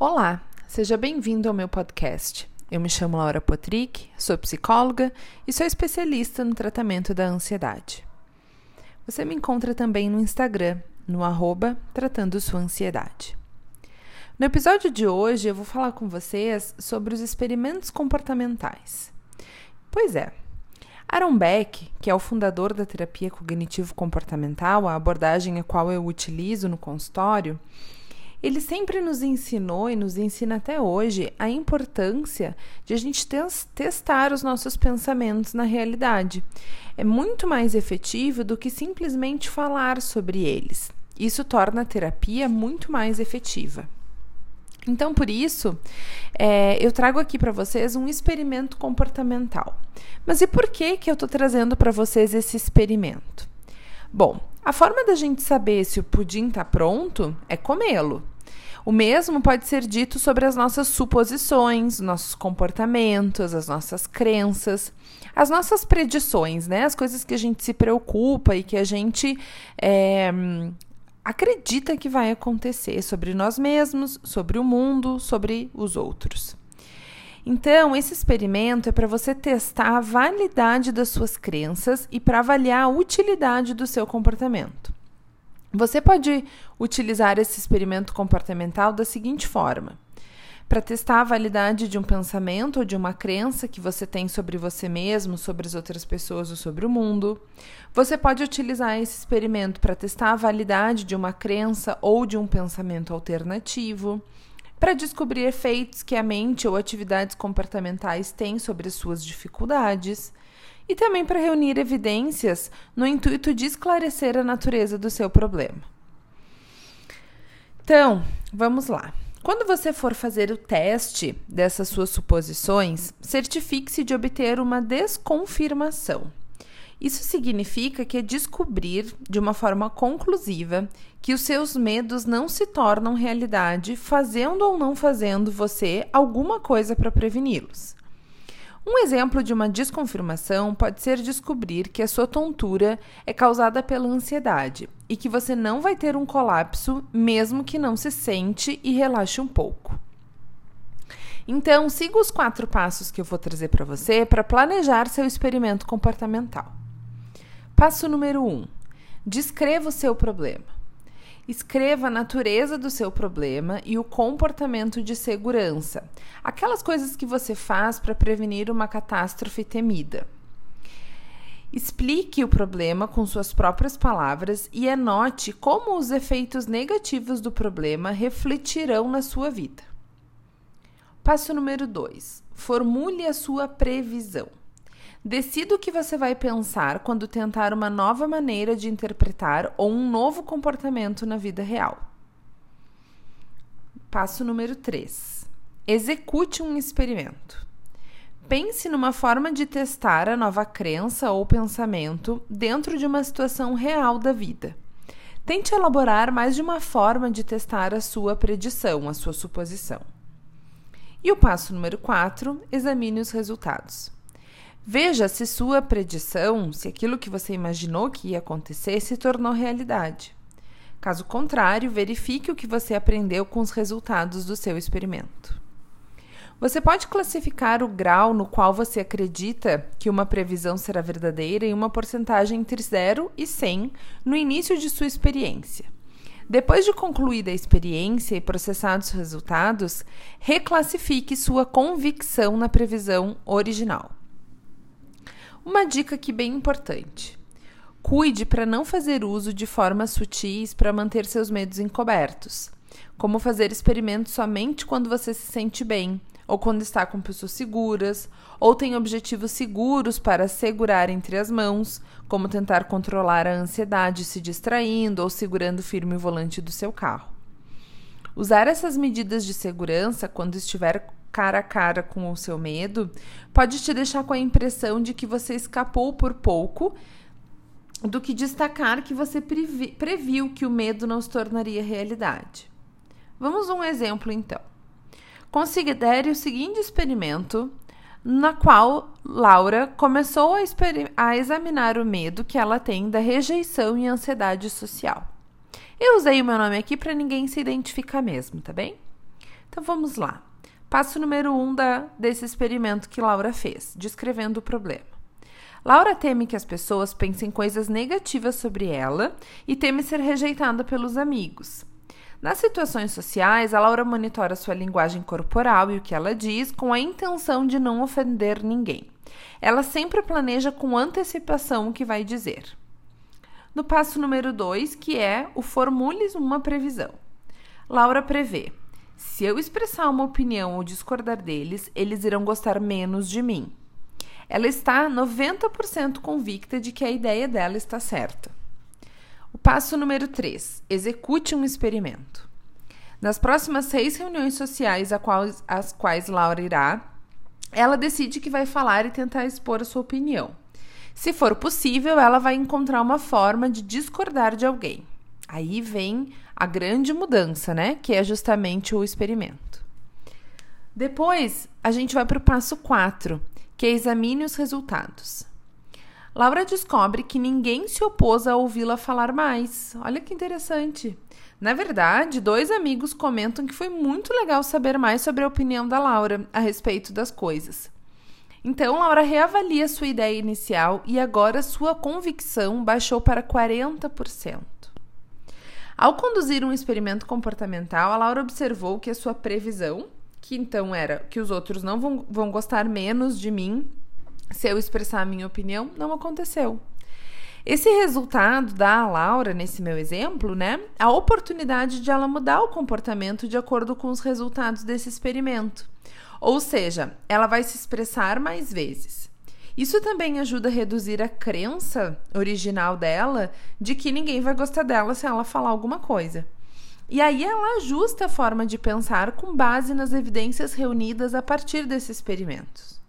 Olá, seja bem-vindo ao meu podcast. Eu me chamo Laura Potrick, sou psicóloga e sou especialista no tratamento da ansiedade. Você me encontra também no Instagram, no arroba Tratando Sua Ansiedade. No episódio de hoje, eu vou falar com vocês sobre os experimentos comportamentais. Pois é, Aaron Beck, que é o fundador da terapia cognitivo-comportamental, a abordagem a qual eu utilizo no consultório, ele sempre nos ensinou e nos ensina até hoje a importância de a gente testar os nossos pensamentos na realidade. É muito mais efetivo do que simplesmente falar sobre eles. Isso torna a terapia muito mais efetiva. Então, por isso, é, eu trago aqui para vocês um experimento comportamental. Mas e por que, que eu estou trazendo para vocês esse experimento? Bom, a forma da gente saber se o pudim está pronto é comê-lo. O mesmo pode ser dito sobre as nossas suposições, nossos comportamentos, as nossas crenças, as nossas predições, né? As coisas que a gente se preocupa e que a gente é, acredita que vai acontecer sobre nós mesmos, sobre o mundo, sobre os outros. Então, esse experimento é para você testar a validade das suas crenças e para avaliar a utilidade do seu comportamento. Você pode utilizar esse experimento comportamental da seguinte forma: para testar a validade de um pensamento ou de uma crença que você tem sobre você mesmo, sobre as outras pessoas ou sobre o mundo. Você pode utilizar esse experimento para testar a validade de uma crença ou de um pensamento alternativo para descobrir efeitos que a mente ou atividades comportamentais têm sobre as suas dificuldades, e também para reunir evidências no intuito de esclarecer a natureza do seu problema. Então, vamos lá. Quando você for fazer o teste dessas suas suposições, certifique-se de obter uma desconfirmação. Isso significa que é descobrir de uma forma conclusiva que os seus medos não se tornam realidade, fazendo ou não fazendo você alguma coisa para preveni-los. Um exemplo de uma desconfirmação pode ser descobrir que a sua tontura é causada pela ansiedade e que você não vai ter um colapso mesmo que não se sente e relaxe um pouco. Então, siga os quatro passos que eu vou trazer para você para planejar seu experimento comportamental. Passo número 1: um, descreva o seu problema. Escreva a natureza do seu problema e o comportamento de segurança, aquelas coisas que você faz para prevenir uma catástrofe temida. Explique o problema com suas próprias palavras e anote como os efeitos negativos do problema refletirão na sua vida. Passo número 2: formule a sua previsão. Decida o que você vai pensar quando tentar uma nova maneira de interpretar ou um novo comportamento na vida real. Passo número 3. Execute um experimento. Pense numa forma de testar a nova crença ou pensamento dentro de uma situação real da vida. Tente elaborar mais de uma forma de testar a sua predição, a sua suposição. E o passo número 4: examine os resultados. Veja se sua predição, se aquilo que você imaginou que ia acontecer, se tornou realidade. Caso contrário, verifique o que você aprendeu com os resultados do seu experimento. Você pode classificar o grau no qual você acredita que uma previsão será verdadeira em uma porcentagem entre 0 e 100 no início de sua experiência. Depois de concluída a experiência e processados os resultados, reclassifique sua convicção na previsão original. Uma dica aqui bem importante. Cuide para não fazer uso de formas sutis para manter seus medos encobertos, como fazer experimentos somente quando você se sente bem, ou quando está com pessoas seguras, ou tem objetivos seguros para segurar entre as mãos, como tentar controlar a ansiedade se distraindo ou segurando firme o volante do seu carro. Usar essas medidas de segurança quando estiver cara a cara com o seu medo pode te deixar com a impressão de que você escapou por pouco do que destacar que você previ previu que o medo não se tornaria realidade. Vamos a um exemplo então. Considere o seguinte experimento na qual Laura começou a, a, examinar o medo que ela tem da rejeição e ansiedade social. Eu usei o meu nome aqui para ninguém se identificar mesmo, tá bem? Então vamos lá. Passo número um da, desse experimento que Laura fez, descrevendo o problema. Laura teme que as pessoas pensem coisas negativas sobre ela e teme ser rejeitada pelos amigos. Nas situações sociais, a Laura monitora sua linguagem corporal e o que ela diz com a intenção de não ofender ninguém. Ela sempre planeja com antecipação o que vai dizer. No passo número 2, que é o formule uma previsão. Laura prevê: se eu expressar uma opinião ou discordar deles, eles irão gostar menos de mim. Ela está 90% convicta de que a ideia dela está certa. O passo número 3: execute um experimento. Nas próximas seis reuniões sociais às quais Laura irá, ela decide que vai falar e tentar expor a sua opinião. Se for possível, ela vai encontrar uma forma de discordar de alguém. Aí vem a grande mudança, né? Que é justamente o experimento. Depois, a gente vai para o passo 4, que é examine os resultados. Laura descobre que ninguém se opôs a ouvi-la falar mais. Olha que interessante. Na verdade, dois amigos comentam que foi muito legal saber mais sobre a opinião da Laura a respeito das coisas. Então, Laura reavalia sua ideia inicial e agora sua convicção baixou para 40%. Ao conduzir um experimento comportamental, a Laura observou que a sua previsão, que então era que os outros não vão, vão gostar menos de mim se eu expressar a minha opinião, não aconteceu. Esse resultado dá a Laura, nesse meu exemplo, né, a oportunidade de ela mudar o comportamento de acordo com os resultados desse experimento. Ou seja, ela vai se expressar mais vezes. Isso também ajuda a reduzir a crença original dela de que ninguém vai gostar dela se ela falar alguma coisa. E aí ela ajusta a forma de pensar com base nas evidências reunidas a partir desses experimentos.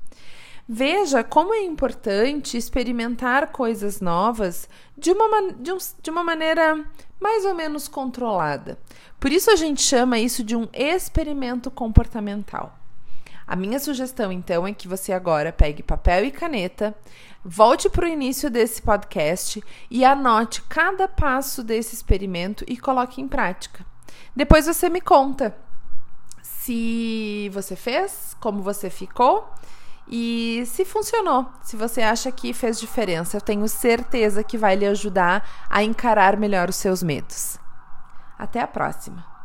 Veja como é importante experimentar coisas novas de uma, de, um, de uma maneira mais ou menos controlada. Por isso a gente chama isso de um experimento comportamental. A minha sugestão, então, é que você agora pegue papel e caneta, volte para o início desse podcast e anote cada passo desse experimento e coloque em prática. Depois você me conta se você fez, como você ficou e se funcionou, se você acha que fez diferença, eu tenho certeza que vai lhe ajudar a encarar melhor os seus medos. Até a próxima!